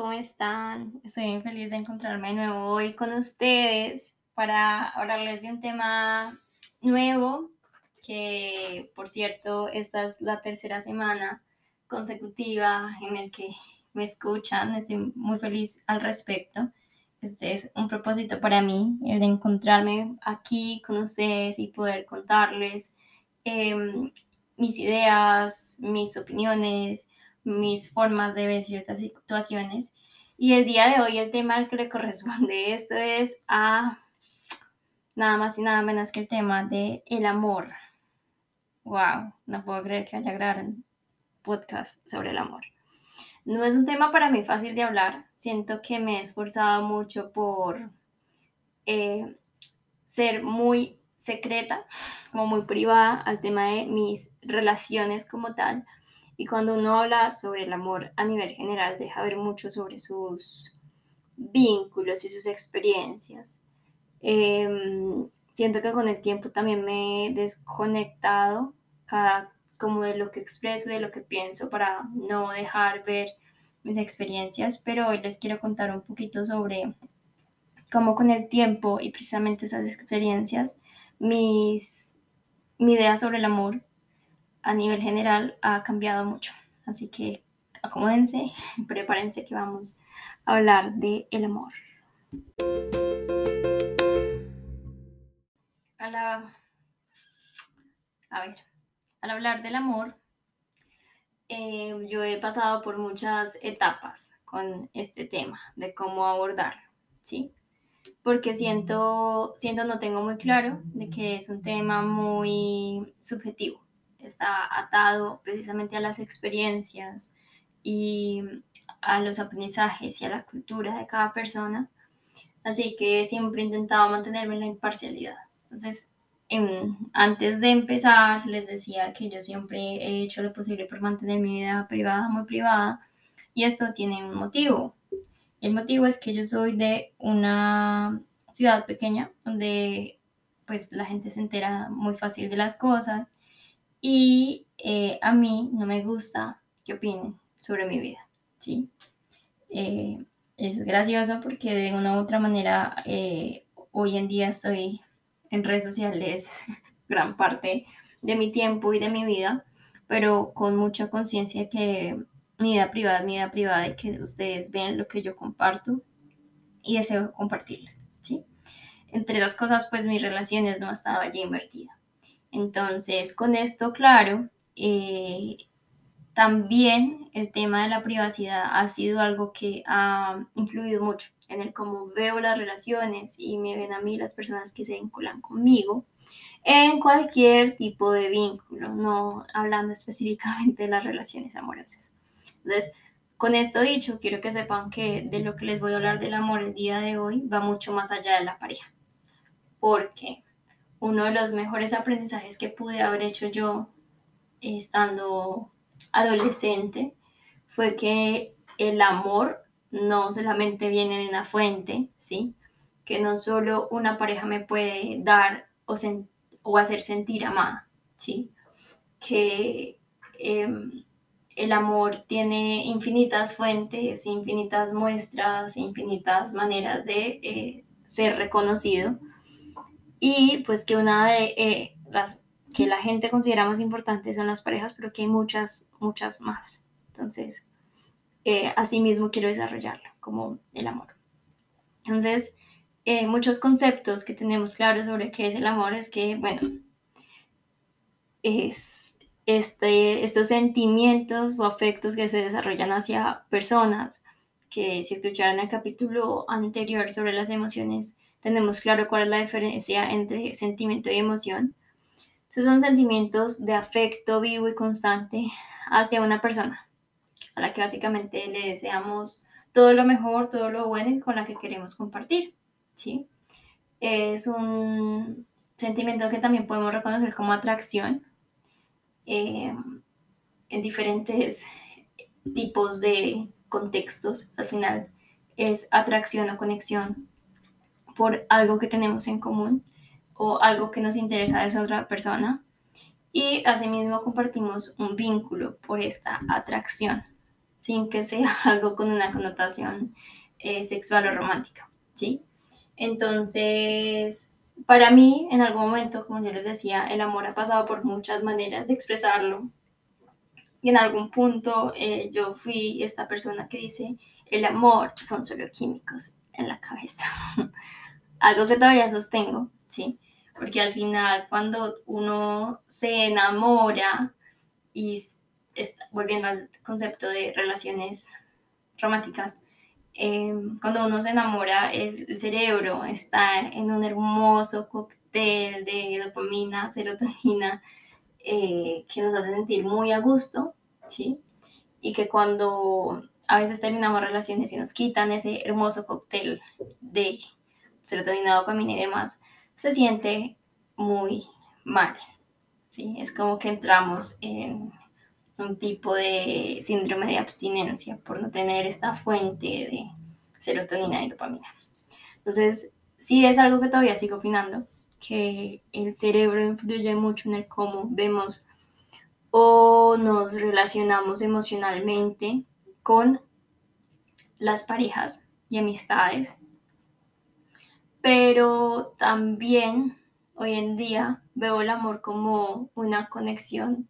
¿cómo están? Estoy muy feliz de encontrarme de nuevo hoy con ustedes para hablarles de un tema nuevo que, por cierto, esta es la tercera semana consecutiva en el que me escuchan. Estoy muy feliz al respecto. Este es un propósito para mí, el de encontrarme aquí con ustedes y poder contarles em, mis ideas, mis opiniones, mis formas de ver ciertas situaciones. Y el día de hoy el tema al que le corresponde esto es a nada más y nada menos que el tema de el amor. Wow, no puedo creer que haya grabado un podcast sobre el amor. No es un tema para mí fácil de hablar. Siento que me he esforzado mucho por eh, ser muy secreta, como muy privada al tema de mis relaciones como tal, y cuando uno habla sobre el amor a nivel general, deja ver mucho sobre sus vínculos y sus experiencias. Em, siento que con el tiempo también me he desconectado como de lo que expreso, de lo que pienso, para no dejar ver mis experiencias, pero hoy les quiero contar un poquito sobre cómo con el tiempo y precisamente esas experiencias, mis, mi idea sobre el amor a nivel general ha cambiado mucho. Así que acomódense, prepárense que vamos a hablar de el amor. A, ver, al hablar del amor, eh, yo he pasado por muchas etapas con este tema de cómo abordarlo, ¿sí? Porque siento, siento no tengo muy claro de que es un tema muy subjetivo está atado precisamente a las experiencias y a los aprendizajes y a la cultura de cada persona. Así que siempre he intentado mantenerme en la imparcialidad. Entonces, antes de empezar, les decía que yo siempre he hecho lo posible por mantener mi vida privada, muy privada, y esto tiene un motivo. El motivo es que yo soy de una ciudad pequeña donde pues la gente se entera muy fácil de las cosas y eh, a mí no me gusta que opinen sobre mi vida, ¿sí? Eh, es gracioso porque de una u otra manera eh, hoy en día estoy en redes sociales gran parte de mi tiempo y de mi vida, pero con mucha conciencia que mi vida privada es mi vida privada y que ustedes ven lo que yo comparto y deseo compartirles, ¿sí? Entre esas cosas, pues mis relaciones no estaba allí invertida. Entonces, con esto claro, eh, también el tema de la privacidad ha sido algo que ha influido mucho en el cómo veo las relaciones y me ven a mí las personas que se vinculan conmigo en cualquier tipo de vínculo, no hablando específicamente de las relaciones amorosas. Entonces, con esto dicho, quiero que sepan que de lo que les voy a hablar del amor el día de hoy va mucho más allá de la pareja. Porque uno de los mejores aprendizajes que pude haber hecho yo estando adolescente fue que el amor no solamente viene de una fuente, ¿sí? Que no solo una pareja me puede dar o, hacer sentir amada, ¿sí? Que em, el amor tiene infinitas fuentes, infinitas muestras, infinitas maneras de eh, ser reconocido y pues que una de eh, las que la gente considera más importantes son las parejas, pero que hay muchas, muchas más. Entonces, eh, así mismo quiero desarrollarlo, como el amor. Entonces, eh, muchos conceptos que tenemos claros sobre qué es el amor es que, bueno, es este, estos sentimientos o afectos que se desarrollan hacia personas, que si escucharon el capítulo anterior sobre las emociones, tenemos claro cuál es la diferencia entre sentimiento y emoción. Estos son sentimientos de afecto vivo y constante hacia una persona, a la que básicamente le deseamos todo lo mejor, todo lo bueno y con la que queremos compartir. ¿sí? Es un sentimiento que también podemos reconocer como atracción eh, en diferentes tipos de contextos. Al final es atracción o conexión por algo que tenemos en común o algo que nos interesa de esa otra persona. Y asimismo compartimos un vínculo por esta atracción. sin que sea algo con una connotación eh, sexual o romántica, ¿sí? Entonces, para mí, en algún momento, como yo les decía, el amor ha pasado por muchas maneras de expresarlo. Y en algún punto eh, yo fui esta persona que dice, el amor son solo químicos en la cabeza. Algo que todavía sostengo, ¿sí? Porque al final cuando uno se enamora y volviendo al concepto de relaciones románticas, em, cuando uno se enamora, el cerebro está en un hermoso cóctel de dopamina, serotonina, eh, que nos hace sentir muy a gusto, ¿sí? Y que cuando a veces terminamos relaciones y nos quitan ese hermoso cóctel de serotonina, dopamina y demás, se siente muy mal. ¿sí? Es como que entramos en un tipo de síndrome de abstinencia por no tener esta fuente de serotonina y dopamina. Entonces, sí es algo que todavía sigo opinando, que el cerebro influye mucho en el cómo vemos o nos relacionamos emocionalmente con las parejas y amistades, pero también hoy en día veo el amor como una conexión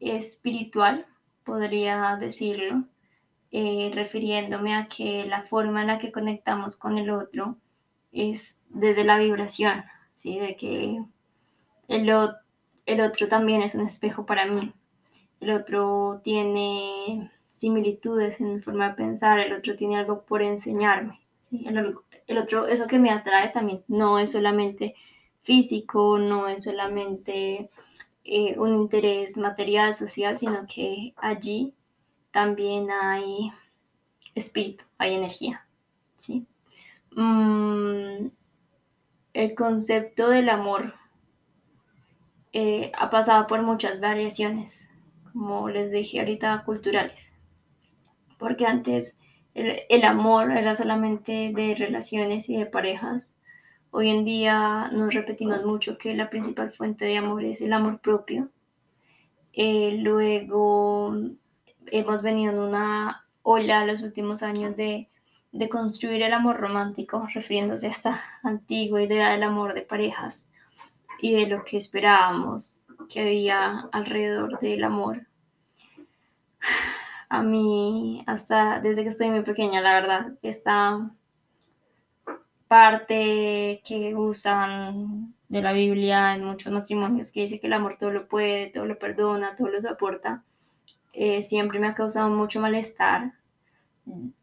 espiritual, podría decirlo, eh, refiriéndome a que la forma en la que conectamos con el otro es desde la vibración, ¿sí? de que el, el otro también es un espejo para mí, el otro tiene similitudes en forma de pensar, el otro tiene algo por enseñarme. El, otro, eso que me atrae también no es solamente físico, no es solamente eh, un interés material, social, sino que allí también hay espíritu, hay energía. ¿sí? Mm, el concepto del amor eh, ha pasado por muchas variaciones, como les dije ahorita, culturales porque antes el, amor era solamente de relaciones y de parejas. Hoy en día nos repetimos mucho que la principal fuente de amor es el amor propio. Eh, luego hemos venido en una ola los últimos años de, de construir el amor romántico, refiriéndose a esta antigua idea del amor de parejas y de lo que esperábamos que había alrededor del amor a mí hasta desde que estoy muy pequeña, la verdad, esta parte que usan de la Biblia en muchos matrimonios que dice que el amor todo lo puede, todo lo perdona, todo lo soporta, eh, siempre me ha causado mucho malestar.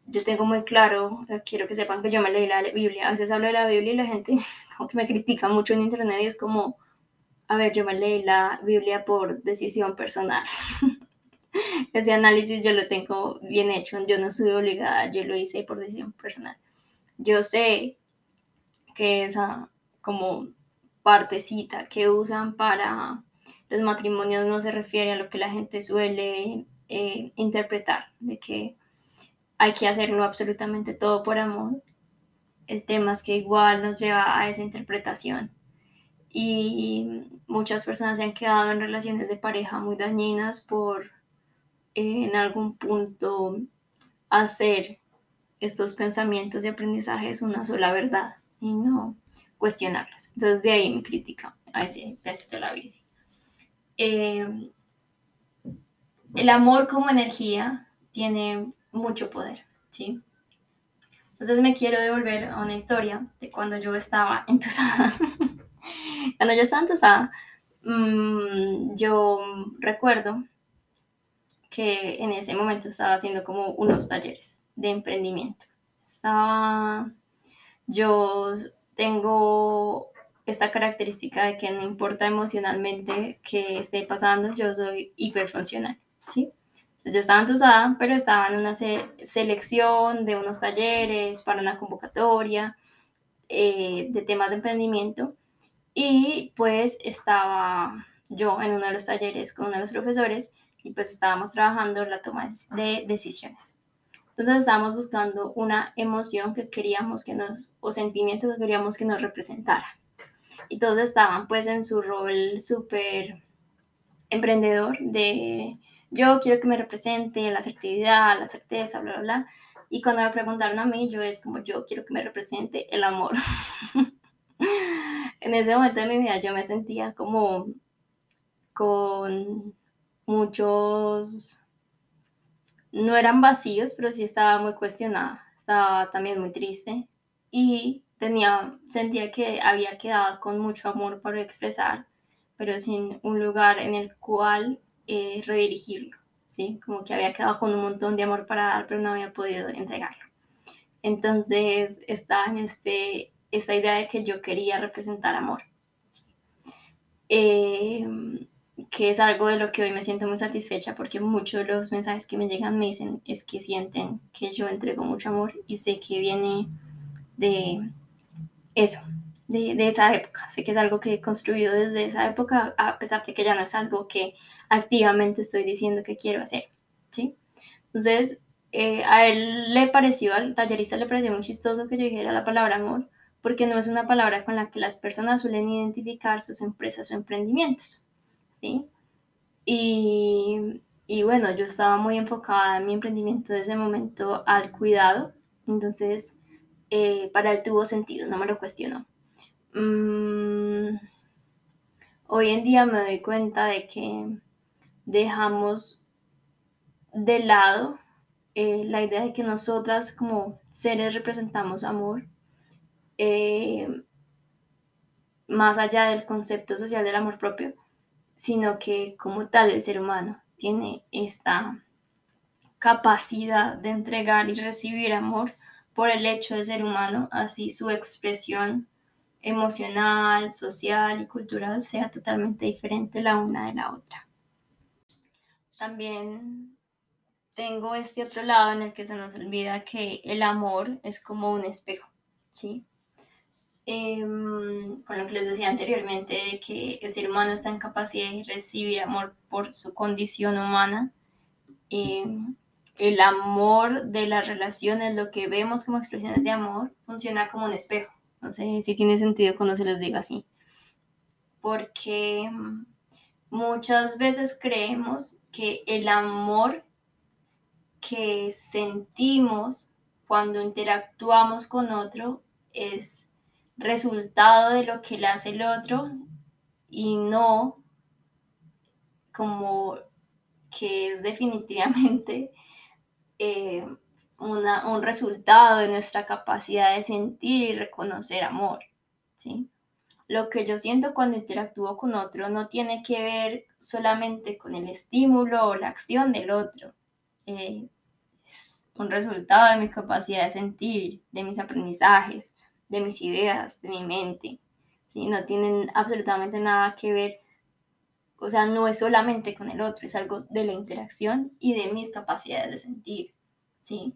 Yo tengo muy claro, eh, quiero que sepan que yo me leí la Biblia, a veces hablo de la Biblia y la gente como que me critica mucho en internet y es como, a ver, yo me leí la Biblia por decisión personal. ese análisis yo lo tengo bien hecho, yo no soy obligada, yo lo hice por decisión personal. Yo sé que esa como partecita que usan para los matrimonios no se refiere a lo que la gente suele eh, interpretar, de que hay que hacerlo absolutamente todo por amor. El tema es que igual nos lleva a esa interpretación y muchas personas se han quedado en relaciones de pareja muy dañinas por en algún punto hacer estos pensamientos y aprendizajes una sola verdad y no cuestionarlas. Entonces de ahí mi crítica a ese pedacito la vida. Eh, el amor como energía tiene mucho poder, ¿sí? Entonces me quiero devolver a una historia de cuando yo estaba entusada. cuando yo estaba entusada, mmm, yo recuerdo que en ese momento estaba haciendo como unos talleres de emprendimiento. Estaba, yo tengo esta característica de que no importa emocionalmente qué esté pasando, yo soy hiperfuncional, ¿sí? Entonces, yo estaba entusiasmada, pero estaba en una selección de unos talleres para una convocatoria eh, de temas de emprendimiento y pues estaba yo en uno de los talleres con uno de los profesores y pues estábamos trabajando la toma de decisiones. Entonces estábamos buscando una emoción que queríamos que nos, o sentimiento que queríamos que nos representara. Y todos estaban pues en su rol súper emprendedor de yo quiero que me represente la asertividad, la certeza, bla, bla, bla. Y cuando me preguntaron a mí, yo es como, yo quiero que me represente el amor. en ese momento de mi vida yo me sentía como con muchos, no eran vacíos, pero sí estaba muy cuestionada, estaba también muy triste y tenía, sentía que había quedado con mucho amor por expresar, pero sin un lugar en el cual eh, redirigirlo, ¿sí? Como que había quedado con un montón de amor para dar, pero no había podido entregarlo. Entonces estaba en este, esta idea de que yo quería representar amor. Eh, que es algo de lo que hoy me siento muy satisfecha porque muchos de los mensajes que me llegan me dicen es que sienten que yo entrego mucho amor y sé que viene de eso, de, de, esa época. Sé que es algo que he construido desde esa época, a pesar de que ya no es algo que activamente estoy diciendo que quiero hacer, ¿sí? Entonces, eh, a él le pareció, al tallerista le pareció muy chistoso que yo dijera la palabra amor, porque no es una palabra con la que las personas suelen identificar sus empresas o emprendimientos, ¿sí? Y, y bueno, yo estaba muy enfocada en mi emprendimiento desde ese momento al cuidado, entonces eh, para él tuvo sentido, no me lo cuestionó. Mm, hoy en día me doy cuenta de que dejamos de lado eh, la idea de que nosotras como seres representamos amor, eh, más allá del concepto social del amor propio, sino que como tal el ser humano tiene esta capacidad de entregar y recibir amor por el hecho de ser humano, así su expresión emocional, social y cultural sea totalmente diferente la una de la otra. También tengo este otro lado en el que se nos olvida que el amor es como un espejo, ¿sí? Em, con lo que les decía anteriormente, de que el ser humano está en capacidad de recibir amor por su condición humana. Em, el amor de las relaciones, lo que vemos como expresiones de amor, funciona como un espejo. No sé si tiene sentido cuando se les diga así. Porque em, muchas veces creemos que el amor que sentimos cuando interactuamos con otro es resultado de lo que le hace el otro y no como que es definitivamente eh, un resultado de nuestra capacidad de sentir y reconocer amor, ¿sí? Lo que yo siento cuando interactúo con otro no tiene que ver solamente con el estímulo o la acción del otro. Eh, es un resultado de mi capacidad de sentir, de mis aprendizajes, de mis ideas, de mi mente. ¿sí? No tienen absolutamente nada que ver, o sea, no es solamente con el otro, es algo de la interacción y de mis capacidades de sentir. ¿sí?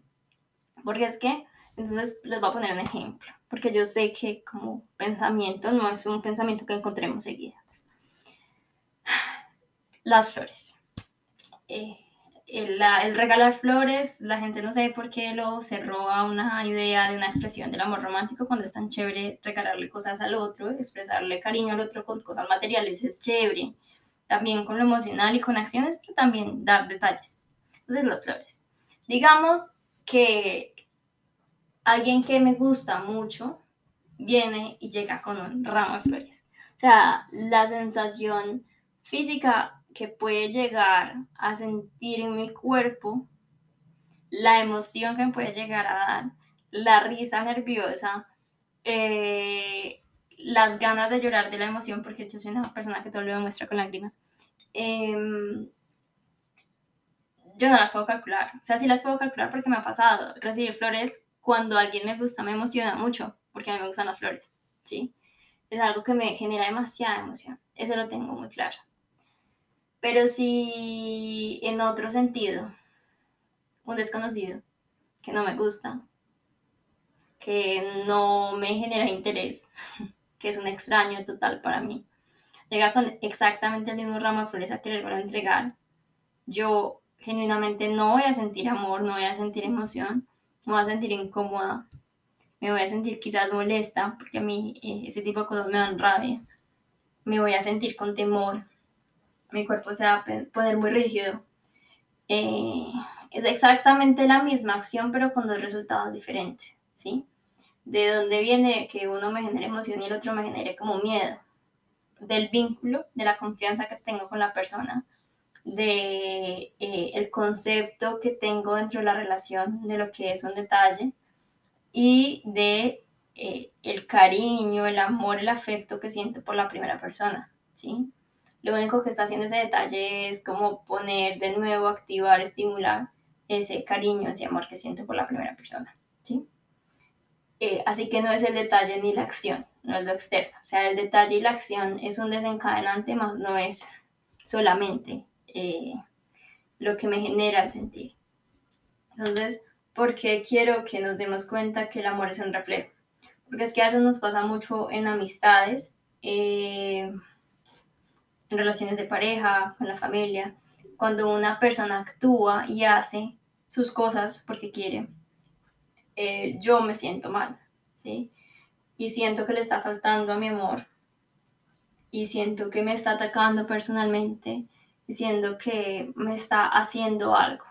Porque es que, entonces les voy a poner un ejemplo, porque yo sé que como pensamiento no es un pensamiento que encontremos seguido. Las flores. Eh, el, regalar flores, la gente no sé por qué lo cerró a una idea de una expresión del amor romántico cuando es tan chévere regalarle cosas al otro, expresarle cariño al otro con cosas materiales es chévere, también con lo emocional y con acciones, pero también dar detalles. Entonces, las flores. Digamos que alguien que me gusta mucho viene y llega con un ramo de flores. O sea, la sensación física que puede llegar a sentir en mi cuerpo, la emoción que me puede llegar a dar, la risa nerviosa, eh, las ganas de llorar de la emoción, porque yo soy una persona que todo lo demuestra con lágrimas. Em, yo no las puedo calcular. O sea, sí las puedo calcular porque me ha pasado. Recibir flores cuando alguien me gusta me emociona mucho, porque a mí me gustan las flores, ¿sí? Es algo que me genera demasiada emoción. Eso lo tengo muy claro. Pero si en otro sentido, un desconocido que no me gusta, que no me genera interés, que es un extraño total para mí, llega con exactamente el mismo ramo de flores a quererlo entregar, yo genuinamente no voy a sentir amor, no voy a sentir emoción, me voy a sentir incómoda, me voy a sentir quizás molesta, porque a mí eh, ese tipo de cosas me dan rabia, me voy a sentir con temor, mi cuerpo se va a poner muy rígido. eh, es exactamente la misma acción, pero con dos resultados diferentes, ¿sí? De dónde viene que uno me genere emoción y el otro me genere como miedo. Del vínculo, de la confianza que tengo con la persona, de eh, el concepto que tengo dentro de la relación, de lo que es un detalle y de eh, el cariño, el amor, el afecto que siento por la primera persona, ¿sí? Lo único que está haciendo ese detalle es como poner de nuevo, activar, estimular ese cariño, ese amor que siento por la primera persona, ¿sí? Eh, así que no es el detalle ni la acción, no es lo externo. O sea, el detalle y la acción es un desencadenante, más no es solamente eh, lo que me genera el sentir. Entonces, ¿por qué quiero que nos demos cuenta que el amor es un reflejo? Porque es que a veces nos pasa mucho en amistades. Eh, en relaciones de pareja, con la familia, cuando una persona actúa y hace sus cosas porque quiere, eh, yo me siento mal, ¿sí? Y siento que le está faltando a mi amor y siento que me está atacando personalmente y siento que me está haciendo algo.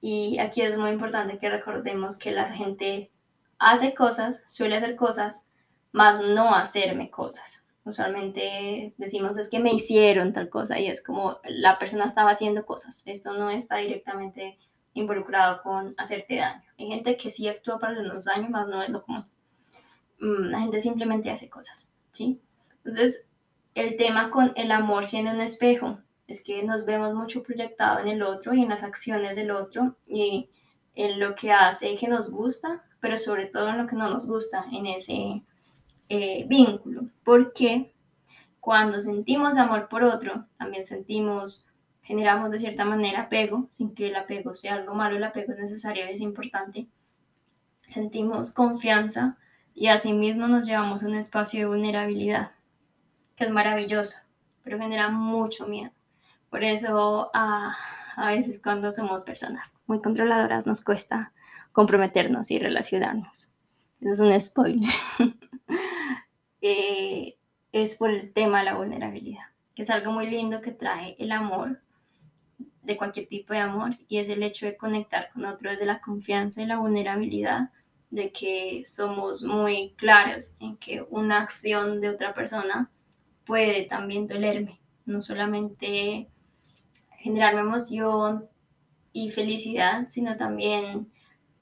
Y aquí es muy importante que recordemos que la gente hace cosas, suele hacer cosas, más no hacerme cosas. Usualmente decimos es que me hicieron tal cosa y es como la persona estaba haciendo cosas. Esto no está directamente involucrado con hacerte daño. Hay gente que sí actúa para los daños, más no es lo común. Mm, la gente simplemente hace cosas, ¿sí? Entonces, el tema con el amor siendo un espejo es que nos vemos mucho proyectado en el otro y en las acciones del otro y en lo que hace que nos gusta, pero sobre todo en lo que no nos gusta, en ese eh, vínculo, porque cuando sentimos amor por otro, también sentimos, generamos de cierta manera apego, sin que el apego sea algo malo, el apego es necesario es importante. Sentimos confianza y asimismo nos llevamos a un espacio de vulnerabilidad, que es maravilloso, pero genera mucho miedo. Por eso a, a veces cuando somos personas muy controladoras nos cuesta comprometernos y relacionarnos. Eso es un spoiler. Eh, es por el tema de la vulnerabilidad, que es algo muy lindo que trae el amor, de cualquier tipo de amor, y es el hecho de conectar con otro desde la confianza y la vulnerabilidad, de que somos muy claros en que una acción de otra persona puede también dolerme, no solamente generarme emoción y felicidad, sino también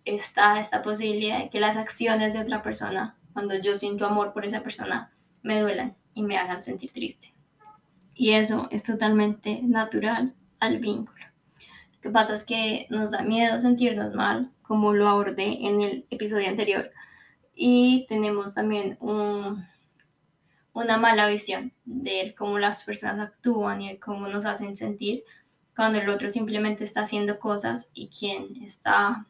está esta posibilidad de que las acciones de otra persona cuando yo siento amor por esa persona, me duelan y me hagan sentir triste. Y eso es totalmente natural al vínculo. Lo que pasa es que nos da miedo sentirnos mal, como lo abordé en el episodio anterior, y tenemos también un, una mala visión de cómo las personas actúan y cómo nos hacen sentir cuando el otro simplemente está haciendo cosas y quien está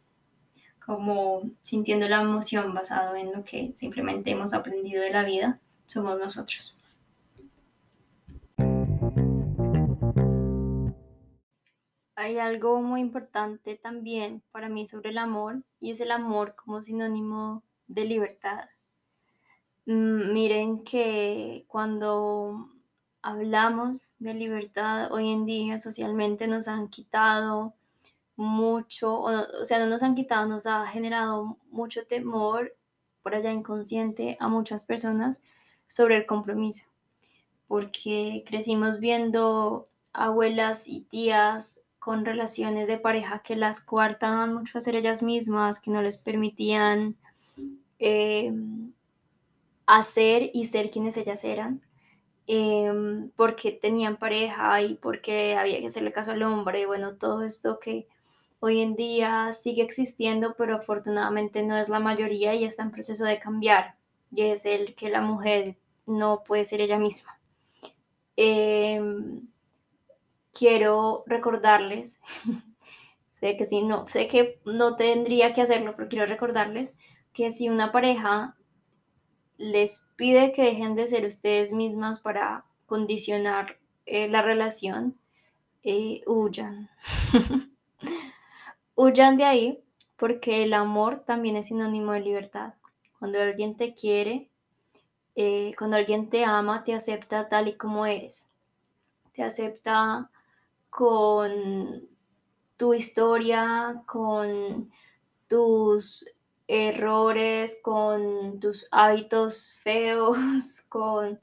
como sintiendo la emoción basado en lo que simplemente hemos aprendido de la vida, somos nosotros. Hay algo muy importante también para mí sobre el amor y es el amor como sinónimo de libertad. Mm, miren que cuando hablamos de libertad hoy en día socialmente nos han quitado mucho, o, sea, no nos han quitado, nos ha generado mucho temor por allá inconsciente a muchas personas sobre el compromiso, porque crecimos viendo abuelas y tías con relaciones de pareja que las coartaban mucho a ser ellas mismas, que no les permitían eh, hacer y ser quienes ellas eran, em, porque tenían pareja y porque había que hacerle caso al hombre, bueno, todo esto que hoy en día sigue existiendo, pero afortunadamente no es la mayoría y está en proceso de cambiar. Y es el que la mujer no puede ser ella misma. Em, quiero recordarles, sé que si no, sé que no tendría que hacerlo, pero quiero recordarles que si una pareja les pide que dejen de ser ustedes mismas para condicionar eh, la relación, eh, huyan. Huyan de ahí porque el amor también es sinónimo de libertad. Cuando alguien te quiere, eh, cuando alguien te ama, te acepta tal y como eres. Te acepta con tu historia, con tus errores, con tus hábitos feos, con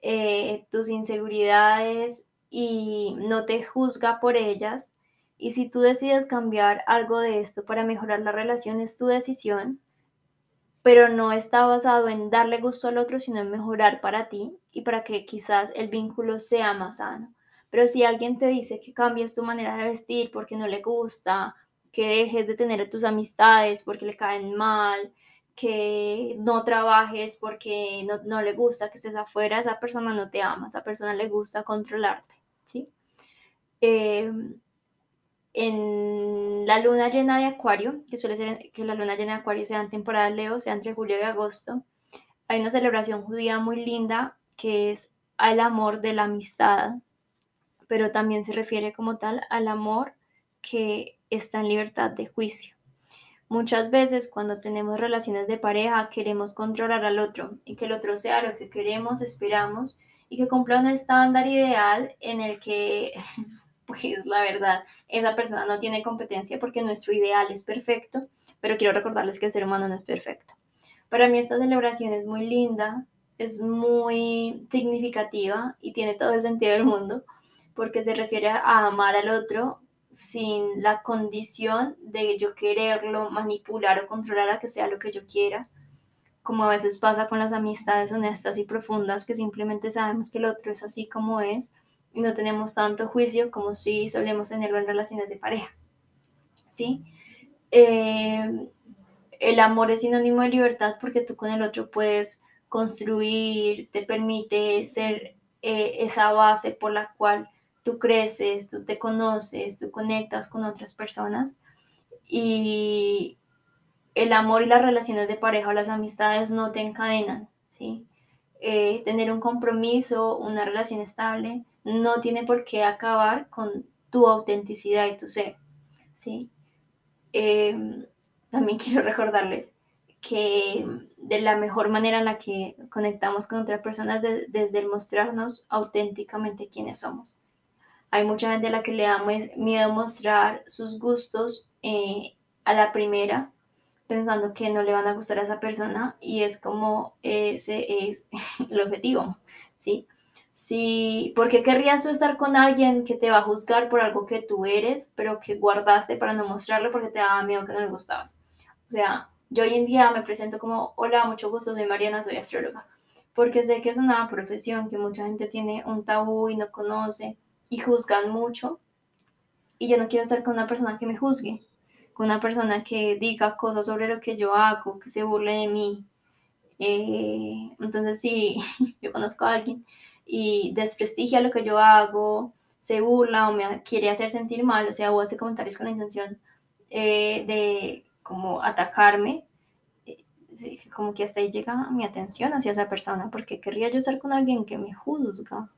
eh, tus inseguridades y no te juzga por ellas. Y si tú decides cambiar algo de esto para mejorar la relación, es tu decisión, pero no está basado en darle gusto al otro, sino en mejorar para ti y para que quizás el vínculo sea más sano. Pero si alguien te dice que cambies tu manera de vestir porque no le gusta, que dejes de tener tus amistades porque le caen mal, que no trabajes porque no, le gusta que estés afuera, esa persona no te ama, esa persona le gusta controlarte, ¿sí? Em, en la luna llena de Acuario, que suele ser que la luna llena de Acuario sea en temporada de Leo, sea entre julio y agosto, hay una celebración judía muy linda que es al amor de la amistad, pero también se refiere como tal al amor que está en libertad de juicio. Muchas veces cuando tenemos relaciones de pareja queremos controlar al otro y que el otro sea lo que queremos, esperamos y que cumpla un estándar ideal en el que, pues la verdad, esa persona no tiene competencia porque nuestro ideal es perfecto, pero quiero recordarles que el ser humano no es perfecto. Para mí esta celebración es muy linda, es muy significativa y tiene todo el sentido del mundo porque se refiere a amar al otro sin la condición de yo quererlo manipular o controlar a que sea lo que yo quiera, como a veces pasa con las amistades honestas y profundas que simplemente sabemos que el otro es así como es no tenemos tanto juicio como si solemos tenerlo en relaciones de pareja. ¿Sí? Eh, el amor es sinónimo de libertad porque tú con el otro puedes construir, te permite ser eh, esa base por la cual tú creces, tú te conoces, tú conectas con otras personas y el amor y las relaciones de pareja o las amistades no te encadenan, ¿sí? Eh, tener un compromiso, una relación estable, no tiene por qué acabar con tu autenticidad y tu ser, ¿sí? Em, también quiero recordarles que de la mejor manera en la que conectamos con otras personas es desde el mostrarnos auténticamente quiénes somos. Hay mucha gente a la que le da miedo mostrar sus gustos eh, a la primera, pensando que no le van a gustar a esa persona y es como ese es el objetivo, ¿sí? Sí, ¿por qué querrías tú estar con alguien que te va a juzgar por algo que tú eres, pero que guardaste para no mostrarlo porque te daba miedo que no le gustabas? O sea, yo hoy en día me presento como, hola, mucho gusto, soy Mariana, soy astróloga, porque sé que es una profesión que mucha gente tiene un tabú y no conoce, y juzgan mucho. Y yo no quiero estar con una persona que me juzgue, con una persona que diga cosas sobre lo que yo hago, que se burle de mí. Eh, entonces, si yo conozco a alguien y desprestigia lo que yo hago, se burla o me quiere hacer sentir mal, o sea, o hace comentarios con la intención eh, de como atacarme, eh, como que hasta ahí llega mi atención hacia esa persona, porque querría yo estar con alguien que me juzga,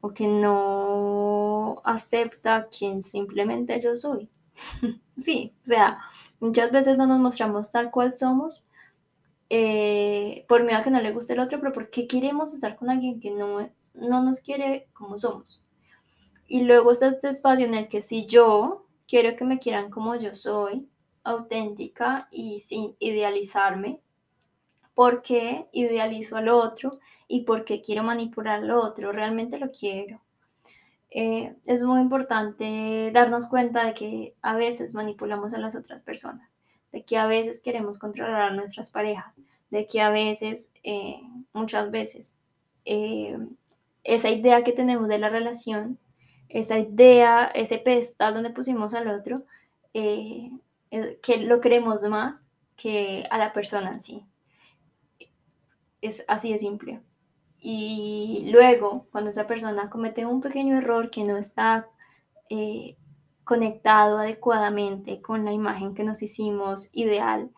o que no acepta quien simplemente yo soy. sí, o sea, muchas veces no nos mostramos tal cual somos eh, por miedo a que no le guste el otro, pero porque queremos estar con alguien que no, no nos quiere como somos. Y luego está este espacio en el que si yo quiero que me quieran como yo soy, auténtica y sin idealizarme, porque idealizo al otro y porque quiero manipular al otro, realmente lo quiero. Eh, es muy importante darnos cuenta de que a veces manipulamos a las otras personas, de que a veces queremos controlar a nuestras parejas, de que a veces, eh, muchas veces, eh, esa idea que tenemos de la relación, esa idea, ese pedestal donde pusimos al otro, que lo queremos más que a la persona en sí. Es así de simple. Y luego, cuando esa persona comete un pequeño error que no está eh, conectado adecuadamente con la imagen que nos hicimos ideal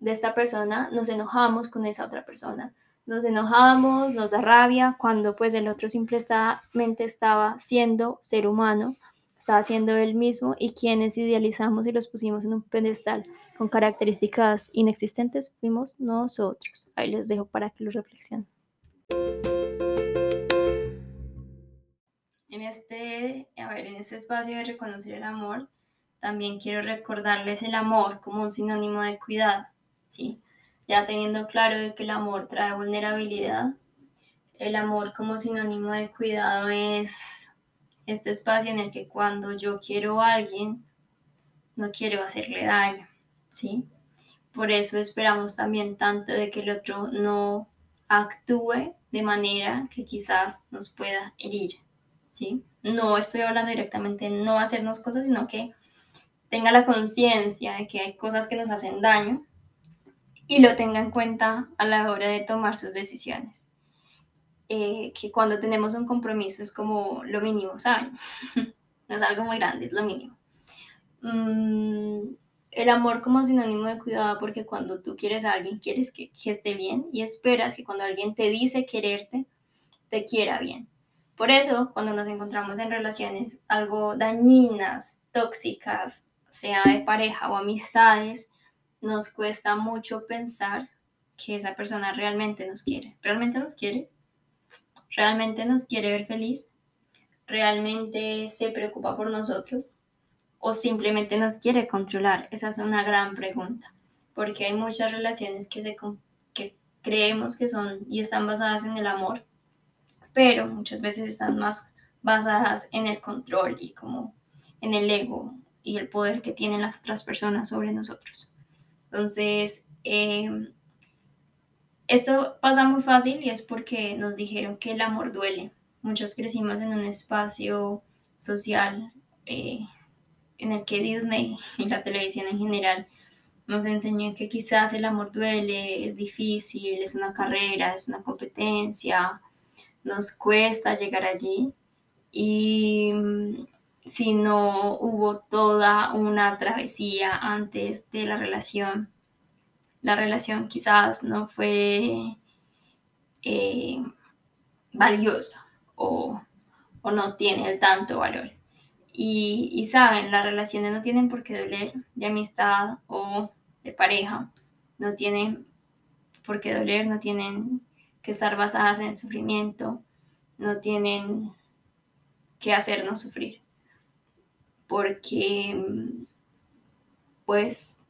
de esta persona, nos enojamos con esa otra persona. Nos enojamos, nos da rabia, cuando pues el otro simplemente estaba siendo ser humano, estaba siendo él mismo y quienes idealizamos y los pusimos en un pedestal con características inexistentes fuimos nosotros. Ahí les dejo para que lo reflexionen. En este, a ver, en este espacio de reconocer el amor, también quiero recordarles el amor como un sinónimo de cuidado, ¿sí? Ya teniendo claro de que el amor trae vulnerabilidad, el amor como sinónimo de cuidado es este espacio en el que cuando yo quiero a alguien, no quiero hacerle daño, ¿sí? Por eso esperamos también tanto de que el otro no actúe de manera que quizás nos pueda herir, ¿sí? No estoy hablando directamente de no hacernos cosas, sino que tenga la conciencia de que hay cosas que nos hacen daño y lo tenga en cuenta a la hora de tomar sus decisiones. Eh, que cuando tenemos un compromiso es como lo mínimo, ¿saben? no es algo muy grande, es lo mínimo. Mm, el amor como sinónimo de cuidado, porque cuando tú quieres a alguien, quieres que, que esté bien y esperas que cuando alguien te dice quererte, te quiera bien. Por eso, cuando nos encontramos en relaciones algo dañinas, tóxicas, sea de pareja o amistades, nos cuesta mucho pensar que esa persona realmente nos quiere. ¿Realmente nos quiere? ¿Realmente nos quiere ver feliz? ¿Realmente se preocupa por nosotros? ¿O simplemente nos quiere controlar? Esa es una gran pregunta, porque hay muchas relaciones que, se, que creemos que son y están basadas en el amor, pero muchas veces están más basadas en el control y como en el ego y el poder que tienen las otras personas sobre nosotros. Entonces, eh, esto pasa muy fácil y es porque nos dijeron que el amor duele. Muchos crecimos en un espacio social eh, en el que Disney y la televisión en general nos enseñó que quizás el amor duele, es difícil, es una carrera, es una competencia, nos cuesta llegar allí. Y mm, si no hubo toda una travesía antes de la relación, la relación quizás no fue eh, valiosa o, no tiene el tanto valor. Y, saben, las relaciones no tienen por qué doler de amistad o de pareja, no tienen por qué doler, no tienen que estar basadas en el sufrimiento, no tienen que hacernos sufrir. Porque, pues,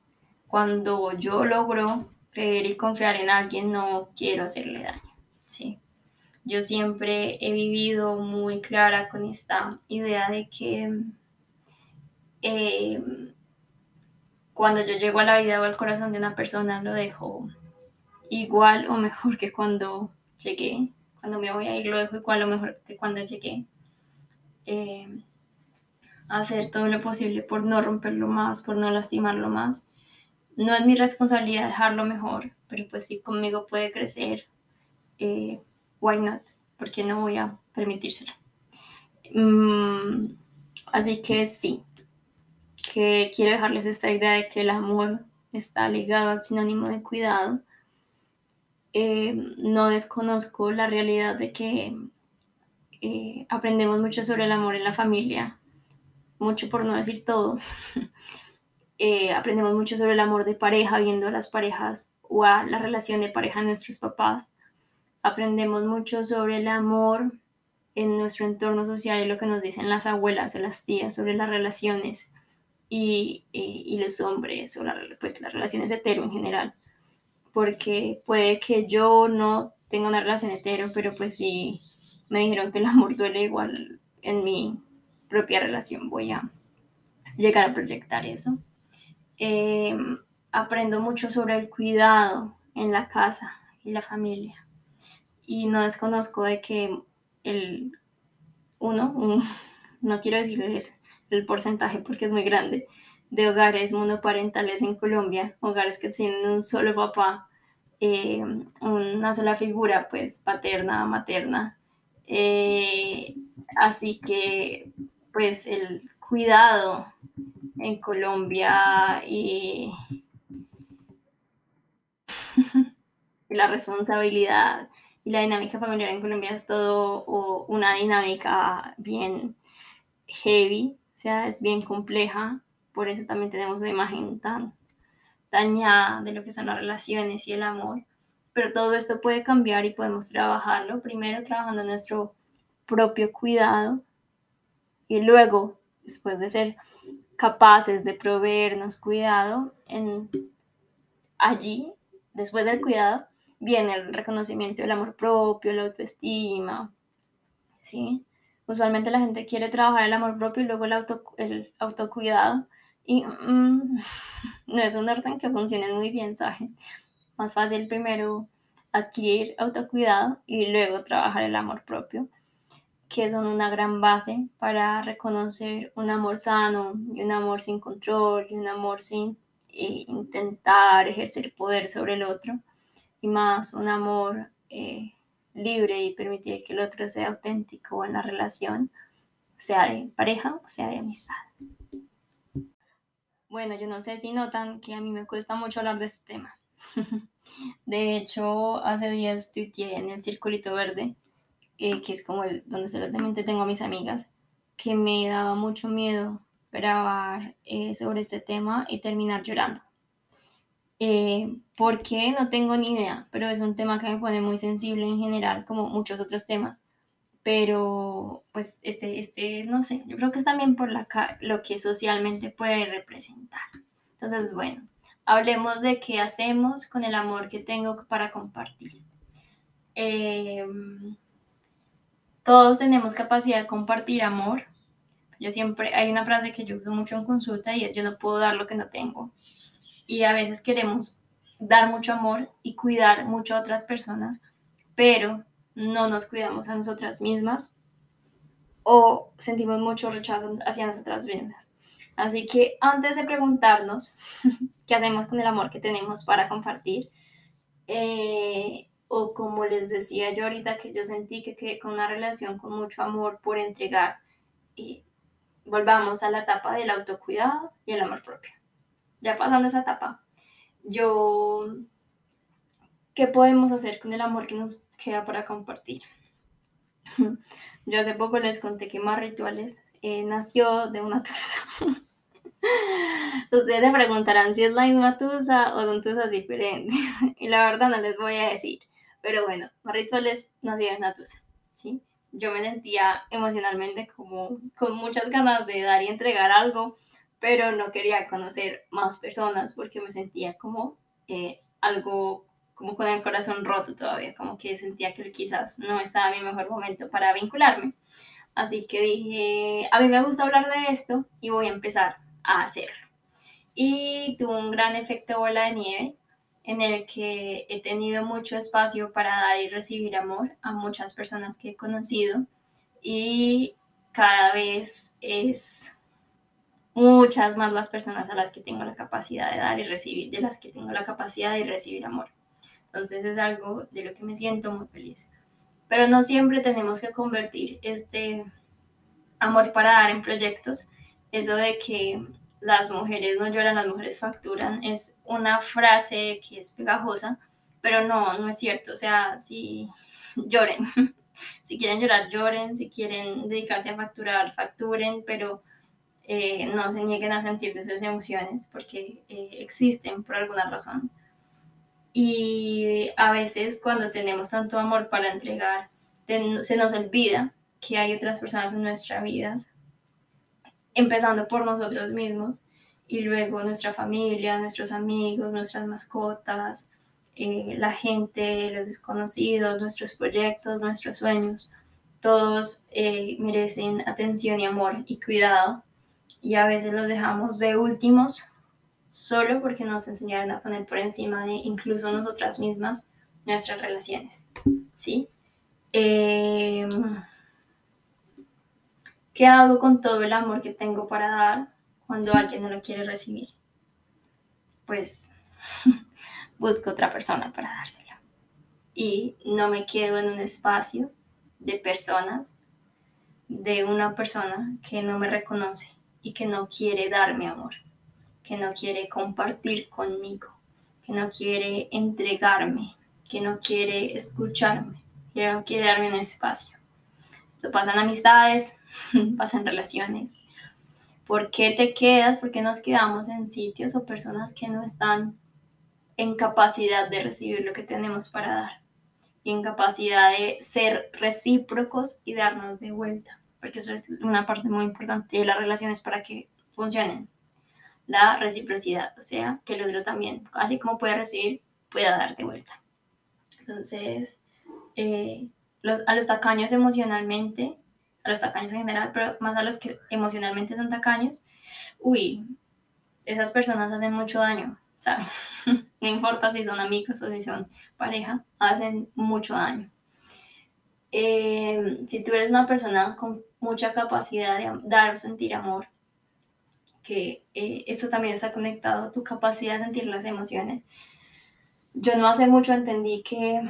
cuando yo logro creer y confiar en alguien, no quiero hacerle daño, ¿sí? Yo siempre he vivido muy clara con esta idea de que eh, cuando yo llego a la vida o al corazón de una persona, lo dejo igual o mejor que cuando llegué. Cuando me voy a ir, lo dejo igual o mejor que cuando llegué. Eh, hacer todo lo posible por no romperlo más, por no lastimarlo más no es mi responsabilidad dejarlo mejor, pero pues si conmigo puede crecer, eh, why not? Porque no voy a permitírselo. Mm, así que sí, que quiero dejarles esta idea de que el amor está ligado al sinónimo de cuidado. Eh, no desconozco la realidad de que eh, aprendemos mucho sobre el amor en la familia, mucho por no decir todo. Eh, aprendemos mucho sobre el amor de pareja viendo a las parejas o a la relación de pareja de nuestros papás. Aprendemos mucho sobre el amor en nuestro entorno social y lo que nos dicen las abuelas o las tías sobre las relaciones y, y, los hombres o pues, las relaciones hetero en general. Porque puede que yo no tenga una relación hetero, pero pues si me dijeron que el amor duele igual en mi propia relación, voy a llegar a proyectar eso. Em, aprendo mucho sobre el cuidado en la casa y la familia. Y no desconozco de que el uno, no quiero decirles el porcentaje porque es muy grande, de hogares monoparentales en Colombia, hogares que tienen un solo papá, em, una sola figura, pues paterna, materna. Eh, así que, pues el cuidado en Colombia y, la responsabilidad y la dinámica familiar en Colombia es todo una dinámica bien heavy, o sea, es bien compleja, por eso también tenemos una imagen tan dañada de lo que son las relaciones y el amor. Pero todo esto puede cambiar y podemos trabajarlo, primero trabajando nuestro propio cuidado y luego, después de ser capaces de proveernos cuidado, en, allí, después del cuidado, viene el reconocimiento del amor propio, la autoestima, ¿sí? Usualmente la gente quiere trabajar el amor propio y luego el, auto, autocuidado. Y mm, no es un orden que funcione muy bien, ¿saben? Más fácil primero adquirir autocuidado y luego trabajar el amor propio, que son una gran base para reconocer un amor sano y un amor sin control y un amor sin eh, intentar ejercer poder sobre el otro y más un amor eh, libre y permitir que el otro sea auténtico en la relación, sea de pareja o sea de amistad. Bueno, yo no sé si notan que a mí me cuesta mucho hablar de este tema. De hecho, hace días tuiteé en el circulito verde, eh, que es como el donde solamente tengo a mis amigas, que me daba mucho miedo grabar eh, sobre este tema y terminar llorando. Eh, ¿Por qué? No tengo ni idea, pero es un tema que me pone muy sensible en general, como muchos otros temas. Pero, pues, este, este, no sé, yo creo que es también por la, lo que socialmente puede representar. Entonces, bueno, hablemos de qué hacemos con el amor que tengo para compartir. Em, todos tenemos capacidad de compartir amor. Yo siempre, hay una frase que yo uso mucho en consulta y es yo no puedo dar lo que no tengo y a veces queremos dar mucho amor y cuidar mucho a otras personas, pero no nos cuidamos a nosotras mismas o sentimos mucho rechazo hacia nosotras mismas. Así que antes de preguntarnos qué hacemos con el amor que tenemos para compartir, eh, o como les decía yo ahorita que yo sentí que quedé con una relación con mucho amor por entregar, y volvamos a la etapa del autocuidado y el amor propio ya pasando esa etapa, yo, ¿qué podemos hacer con el amor que nos queda para compartir? Yo hace poco les conté que Más Rituales eh, nació de una tusa. Ustedes se preguntarán si es la misma tusa o son tusas diferentes. y la verdad no les voy a decir. Pero bueno, Más Rituales una tusa. ¿sí? Yo me sentía emocionalmente como con muchas ganas de dar y entregar algo pero no quería conocer más personas porque me sentía como eh, algo como con el corazón roto todavía, como que sentía que quizás no estaba mi mejor momento para vincularme. Así que dije, a mí me gusta hablar de esto y voy a empezar a hacerlo. Y tuvo un gran efecto bola de nieve en el que he tenido mucho espacio para dar y recibir amor a muchas personas que he conocido y cada vez es muchas más las personas a las que tengo la capacidad de dar y recibir, de las que tengo la capacidad de recibir amor. Entonces es algo de lo que me siento muy feliz. Pero no siempre tenemos que convertir este amor para dar en proyectos. Eso de que las mujeres no lloran, las mujeres facturan, es una frase que es pegajosa, pero no, no es cierto. O sea, si lloren, si quieren llorar, lloren, si quieren dedicarse a facturar, facturen, pero eh, no se nieguen a sentir sus emociones porque eh, existen por alguna razón. Y a veces cuando tenemos tanto amor para entregar, se nos olvida que hay otras personas en nuestra vida, empezando por nosotros mismos y luego nuestra familia, nuestros amigos, nuestras mascotas, eh, la gente, los desconocidos, nuestros proyectos, nuestros sueños, todos merecen atención y amor y cuidado y a veces los dejamos de últimos solo porque nos enseñaron a poner por encima de incluso nosotras mismas nuestras relaciones. ¿Sí? Em, ¿Qué hago con todo el amor que tengo para dar cuando alguien no lo quiere recibir? Pues busco otra persona para dárselo. Y no me quedo en un espacio de personas, de una persona que no me reconoce y que no quiere darme amor, que no quiere compartir conmigo, que no quiere entregarme, que no quiere escucharme, que no quiere darme un espacio. Eso pasa en amistades, pasa en relaciones. ¿Por qué te quedas? ¿Por qué nos quedamos en sitios o personas que no están en capacidad de recibir lo que tenemos para dar? Y en capacidad de ser recíprocos y darnos de vuelta porque eso es una parte muy importante de las relaciones para que funcionen. La reciprocidad, o sea, que el otro también, así como puede recibir, pueda dar de vuelta. Entonces, eh, a los tacaños emocionalmente, a los tacaños en general, pero más a los que emocionalmente son tacaños, uy, esas personas hacen mucho daño, ¿sabes? no importa si son amigos o si son pareja, hacen mucho daño. Eh, si tú eres una persona con mucha capacidad de dar o sentir amor, que eh, esto también está conectado a tu capacidad de sentir las emociones. Yo no hace mucho entendí que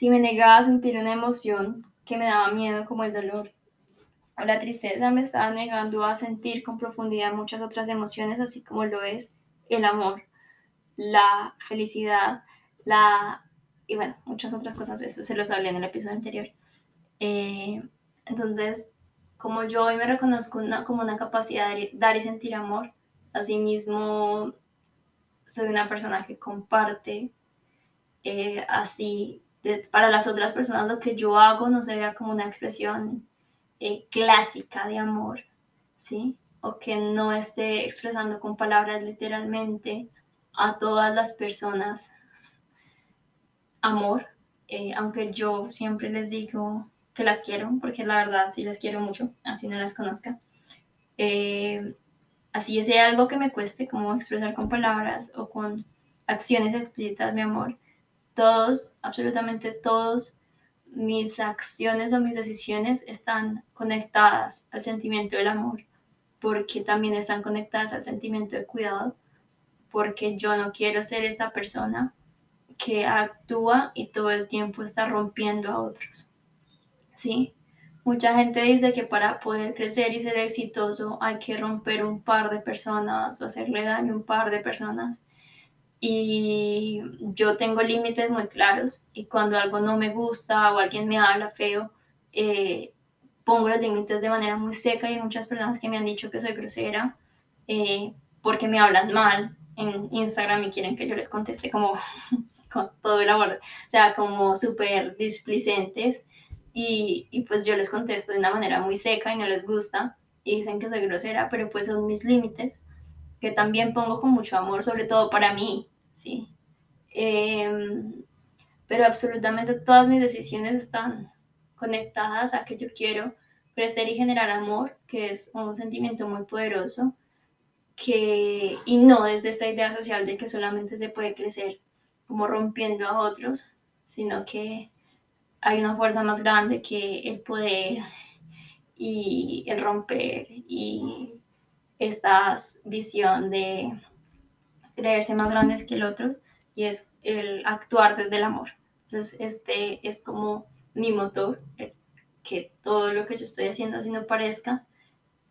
si me negaba a sentir una emoción que me daba miedo, como el dolor o la tristeza, me estaba negando a sentir con profundidad muchas otras emociones, así como lo es el amor, la felicidad, la... y bueno, muchas otras cosas, eso se los hablé en el episodio anterior. Eh, entonces, como yo hoy me reconozco como una capacidad de dar y sentir amor, asimismo soy una persona que comparte eh, así para las otras personas lo que yo hago no se vea como una expresión eh, clásica de amor, ¿sí? O que no esté expresando con palabras literalmente a todas las personas amor, eh, aunque yo siempre les digo que las quiero, porque la verdad sí las quiero mucho, así no las conozca. Eh, así sea algo que me cueste, como expresar con palabras o con acciones explícitas mi amor, todos, absolutamente todos mis acciones o mis decisiones están conectadas al sentimiento del amor, porque también están conectadas al sentimiento de cuidado, porque yo no quiero ser esta persona que actúa y todo el tiempo está rompiendo a otros. ¿Sí? Mucha gente dice que para poder crecer y ser exitoso hay que romper un par de personas o hacerle daño a un par de personas y yo tengo límites muy claros y cuando algo no me gusta o alguien me habla feo, eh, pongo los límites de manera muy seca y hay muchas personas que me han dicho que soy grosera eh, porque me hablan mal en Instagram y quieren que yo les conteste como con todo el amor, o sea, como súper displicentes y, y pues yo les contesto de una manera muy seca y no les gusta y dicen que soy grosera, pero pues son mis límites que también pongo con mucho amor, sobre todo para mí, ¿sí? Em, pero absolutamente todas mis decisiones están conectadas a que yo quiero crecer y generar amor, que es un sentimiento muy poderoso, que, y no desde esta idea social de que solamente se puede crecer como rompiendo a otros, sino que hay una fuerza más grande que el poder y el romper y esta visión de creerse más grandes que el otro y es el actuar desde el amor. Entonces, este es como mi motor, que todo lo que yo estoy haciendo, así no parezca,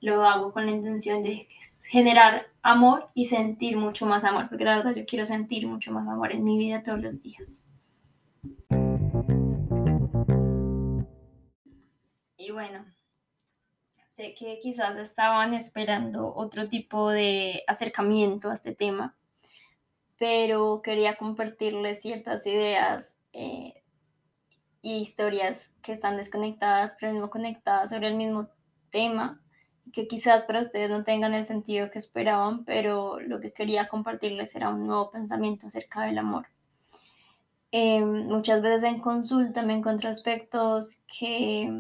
lo hago con la intención de generar amor y sentir mucho más amor, porque la verdad yo quiero sentir mucho más amor en mi vida todos los días. Y bueno, sé que quizás estaban esperando otro tipo de acercamiento a este tema, pero quería compartirles ciertas ideas e historias que están desconectadas, pero mismo conectadas sobre el mismo tema, que quizás para ustedes no tengan el sentido que esperaban, pero lo que quería compartirles era un nuevo pensamiento acerca del amor. Em, muchas veces en consulta me encuentro aspectos que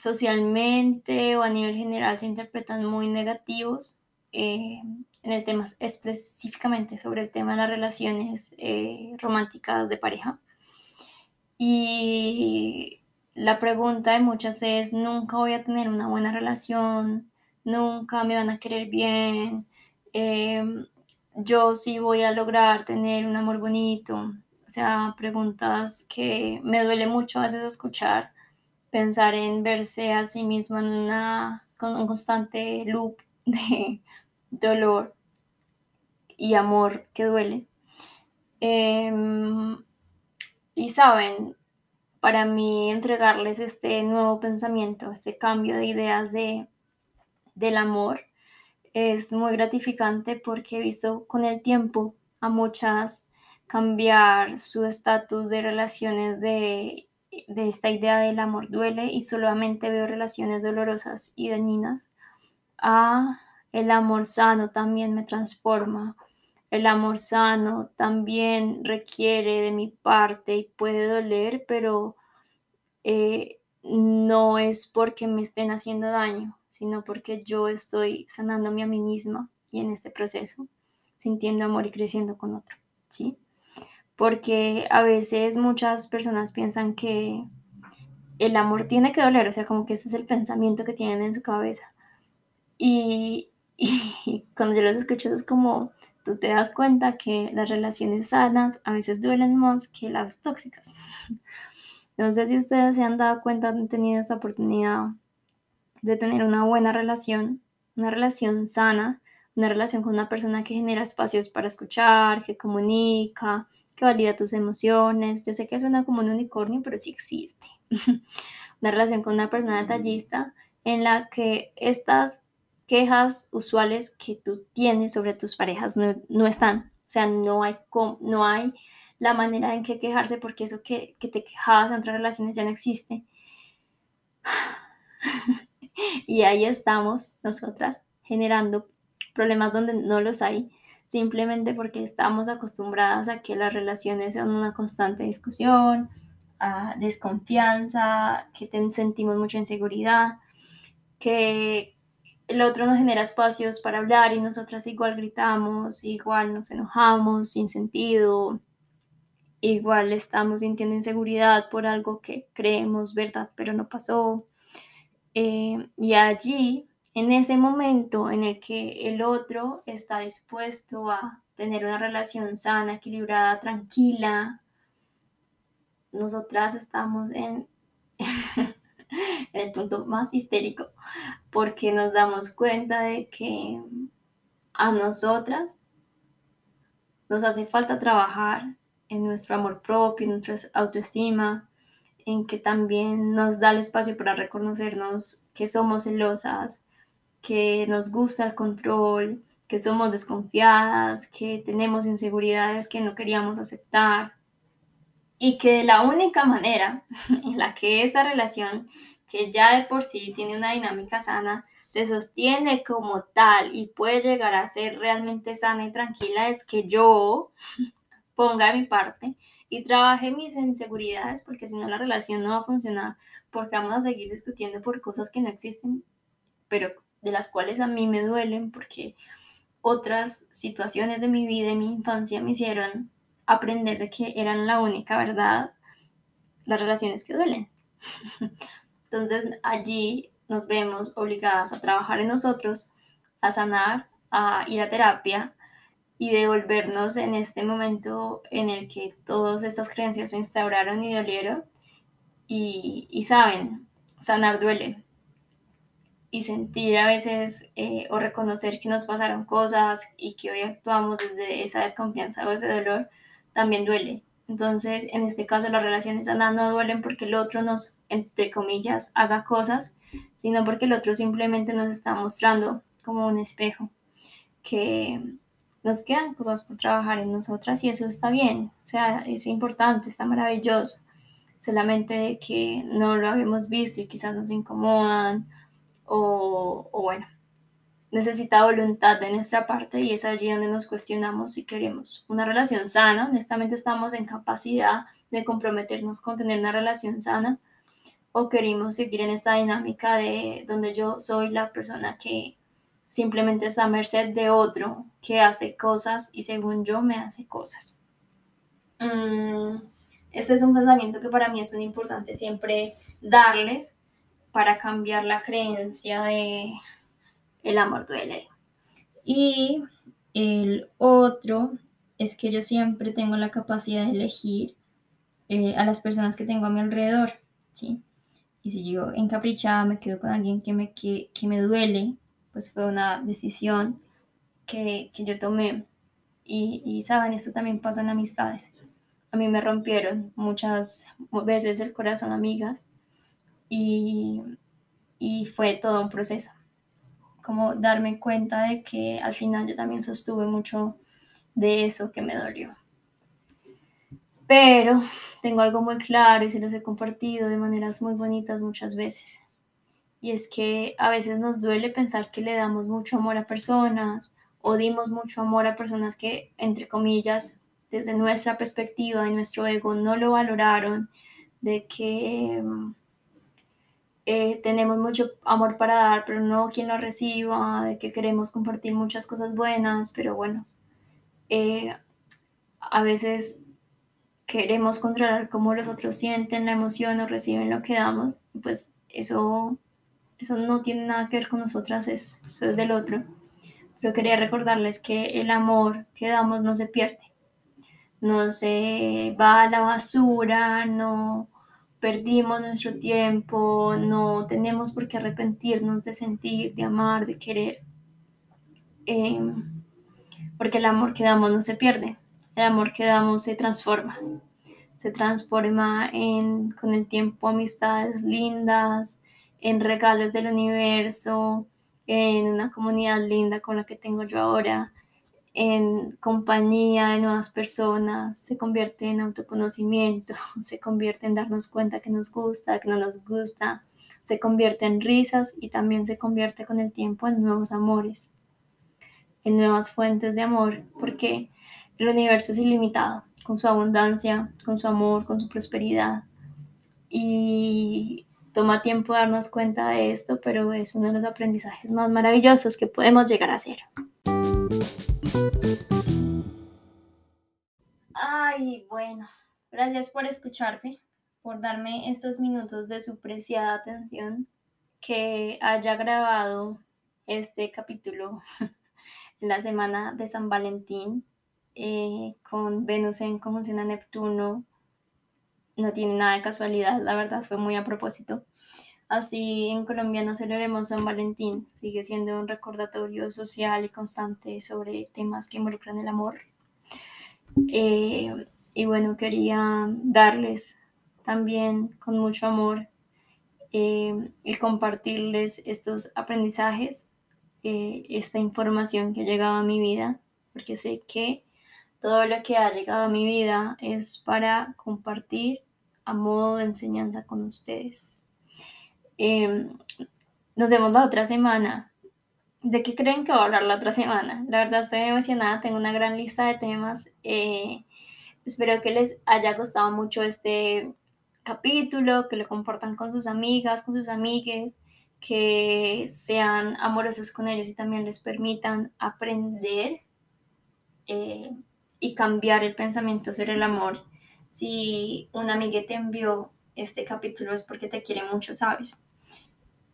socialmente o a nivel general se interpretan muy negativos eh, en el tema específicamente sobre el tema de las relaciones eh, románticas de pareja. Y la pregunta de muchas es, nunca voy a tener una buena relación, nunca me van a querer bien, em, yo sí voy a lograr tener un amor bonito. O sea, preguntas que me duele mucho a veces escuchar, pensar en verse a sí mismo en una, con un constante loop de dolor y amor que duele. Em, y saben, para mí entregarles este nuevo pensamiento, este cambio de ideas de, del amor, es muy gratificante porque he visto con el tiempo a muchas cambiar su estatus de relaciones de, de esta idea del amor duele y solamente veo relaciones dolorosas y dañinas ah, el amor sano también me transforma. El amor sano también requiere de mi parte y puede doler, pero eh, no es porque me estén haciendo daño, sino porque yo estoy sanándome a mí misma y en este proceso, sintiendo amor y creciendo con otro, ¿sí? Porque a veces muchas personas piensan que el amor tiene que doler, o sea, como que ese es el pensamiento que tienen en su cabeza. Y, y cuando yo los escucho es como, tú te das cuenta que las relaciones sanas a veces duelen más que las tóxicas. No sé si ustedes se han dado cuenta, han tenido esta oportunidad de tener una buena relación, una relación sana, una relación con una persona que genera espacios para escuchar, que comunica, que valida tus emociones. Yo sé que suena como un unicornio, pero sí existe. una relación con una persona detallista en la que estas quejas usuales que tú tienes sobre tus parejas no, están. O sea, no hay, no hay la manera en que quejarse porque eso que, que te quejabas entre relaciones ya no existe. y ahí estamos nosotras generando problemas donde no los hay, simplemente porque estamos acostumbradas a que las relaciones sean una constante discusión, a desconfianza, que sentimos mucha inseguridad, que el otro nos genera espacios para hablar y nosotras igual gritamos, igual nos enojamos sin sentido, igual estamos sintiendo inseguridad por algo que creemos verdad, pero no pasó. Eh, y allí, en ese momento en el que el otro está dispuesto a tener una relación sana, equilibrada, tranquila, nosotras estamos en, en el punto más histérico, porque nos damos cuenta de que a nosotras nos hace falta trabajar en nuestro amor propio, en nuestra autoestima, en que también nos da el espacio para reconocernos que somos celosas, que nos gusta el control, que somos desconfiadas, que tenemos inseguridades que no queríamos aceptar. Y que la única manera en la que esta relación, que ya de por sí tiene una dinámica sana, se sostiene como tal y puede llegar a ser realmente sana y tranquila es que yo ponga mi parte y trabaje mis inseguridades, porque si no la relación no va a funcionar, porque vamos a seguir discutiendo por cosas que no existen, pero de las cuales a mí me duelen, porque otras situaciones de mi vida, de mi infancia, me hicieron aprender de que eran la única verdad las relaciones que duelen. Entonces allí nos vemos obligadas a trabajar en nosotros, a sanar, a ir a terapia, y devolvernos en este momento en el que todas estas creencias se instauraron y dolieron. Y, saben, sanar duele. Y sentir a veces eh, o reconocer que nos pasaron cosas y que hoy actuamos desde esa desconfianza o ese dolor, también duele. Entonces, en este caso, las relaciones sanas no duelen porque el otro nos, entre comillas, haga cosas, sino porque el otro simplemente nos está mostrando como un espejo que nos quedan cosas por trabajar en nosotras y eso está bien, o sea, es importante, está maravilloso, solamente que no lo habíamos visto y quizás nos incomodan o, bueno, necesita voluntad de nuestra parte y es allí donde nos cuestionamos si queremos una relación sana, honestamente estamos en capacidad de comprometernos con tener una relación sana o queremos seguir en esta dinámica de donde yo soy la persona que simplemente está a merced de otro que hace cosas y según yo me hace cosas. Mm, este es un pensamiento que para mí es muy importante siempre darles para cambiar la creencia de el amor duele. Y el otro es que yo siempre tengo la capacidad de elegir eh, a las personas que tengo a mi alrededor, ¿sí? Y si yo encaprichada me quedo con alguien que me, que, que me duele, pues fue una decisión que, yo tomé. Y, y, saben, esto también pasa en amistades. A mí me rompieron muchas veces el corazón amigas y, y fue todo un proceso. Como darme cuenta de que al final yo también sostuve mucho de eso que me dolió. Pero tengo algo muy claro y se los he compartido de maneras muy bonitas muchas veces. y es que a veces nos duele pensar que le damos mucho amor a personas o dimos mucho amor a personas que, entre comillas, desde nuestra perspectiva y nuestro ego no lo valoraron, de que eh, tenemos mucho amor para dar, pero no quien lo reciba, de que queremos compartir muchas cosas buenas, pero bueno, eh, a veces queremos controlar cómo los otros sienten la emoción o reciben lo que damos, pues eso, eso no tiene nada que ver con nosotras, es, eso es del otro. Pero quería recordarles que el amor que damos no se pierde, no se va a la basura, no perdimos nuestro tiempo, no tenemos por qué arrepentirnos de sentir, de amar, de querer, em, porque el amor que damos no se pierde, el amor que damos se transforma, se transforma en con el tiempo amistades lindas, en regalos del universo, en una comunidad linda con la que tengo yo ahora, en compañía de nuevas personas, se convierte en autoconocimiento, se convierte en darnos cuenta que nos gusta, que no nos gusta, se convierte en risas y también se convierte con el tiempo en nuevos amores, en nuevas fuentes de amor, porque el universo es ilimitado, con su abundancia, con su amor, con su prosperidad. Y toma tiempo darnos cuenta de esto, pero es uno de los aprendizajes más maravillosos que podemos llegar a hacer. Ay, bueno, gracias por escucharme, por darme estos minutos de su preciada atención, que haya grabado este capítulo en la semana de San Valentín eh, con Venus en conjunción a Neptuno. No tiene nada de casualidad, la verdad fue muy a propósito. Así en Colombia no celebremos San Valentín, sigue siendo un recordatorio social y constante sobre temas que involucran el amor. Eh, y bueno, quería darles también con mucho amor eh, y compartirles estos aprendizajes, eh, esta información que ha llegado a mi vida, porque sé que todo lo que ha llegado a mi vida es para compartir a modo de enseñanza con ustedes. Nos vemos la otra semana. ¿De qué creen que voy a hablar la otra semana? La verdad estoy emocionada, tengo una gran lista de temas. Eh, espero que les haya gustado mucho este capítulo, que lo compartan con sus amigas, con sus amigues, que sean amorosos con ellos y también les permitan aprender eh, y cambiar el pensamiento sobre el amor. Si una amiga te envió este capítulo es porque te quiere mucho, ¿sabes?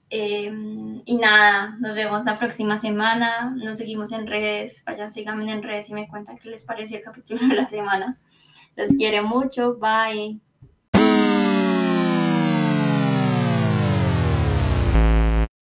Em, y nada, nos vemos la próxima semana. Nos seguimos en redes. Vayan, síganme en redes y me cuentan qué les pareció el capítulo de la semana. Los quiero mucho. Bye.